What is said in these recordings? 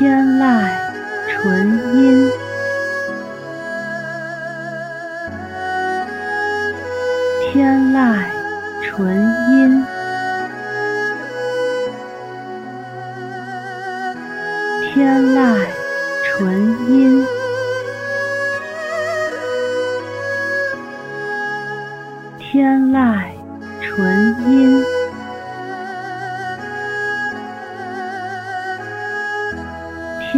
天籁纯音，天籁纯音，天籁纯音，天籁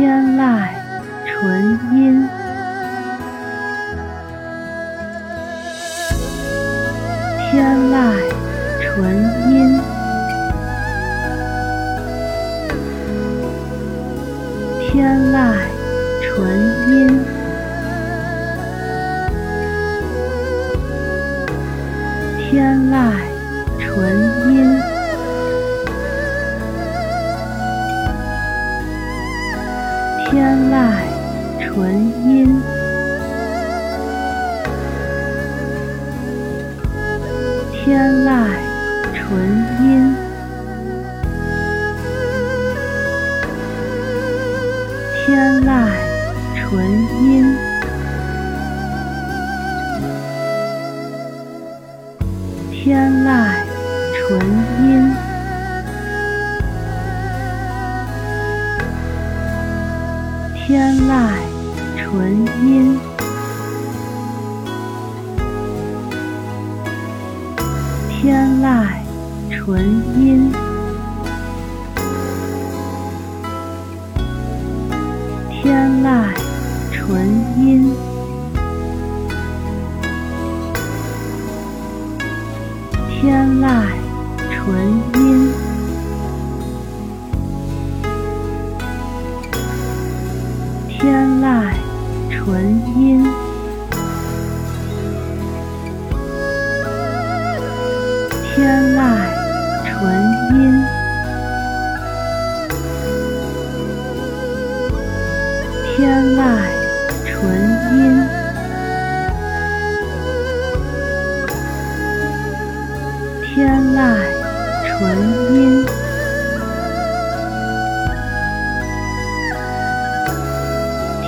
天籁纯音，天籁纯音，天籁纯音，天籁纯天籁纯音，天籁纯音，天籁纯音，天籁籁纯音，天籁纯音，天籁纯音，天籁纯音，天籁纯音，天籁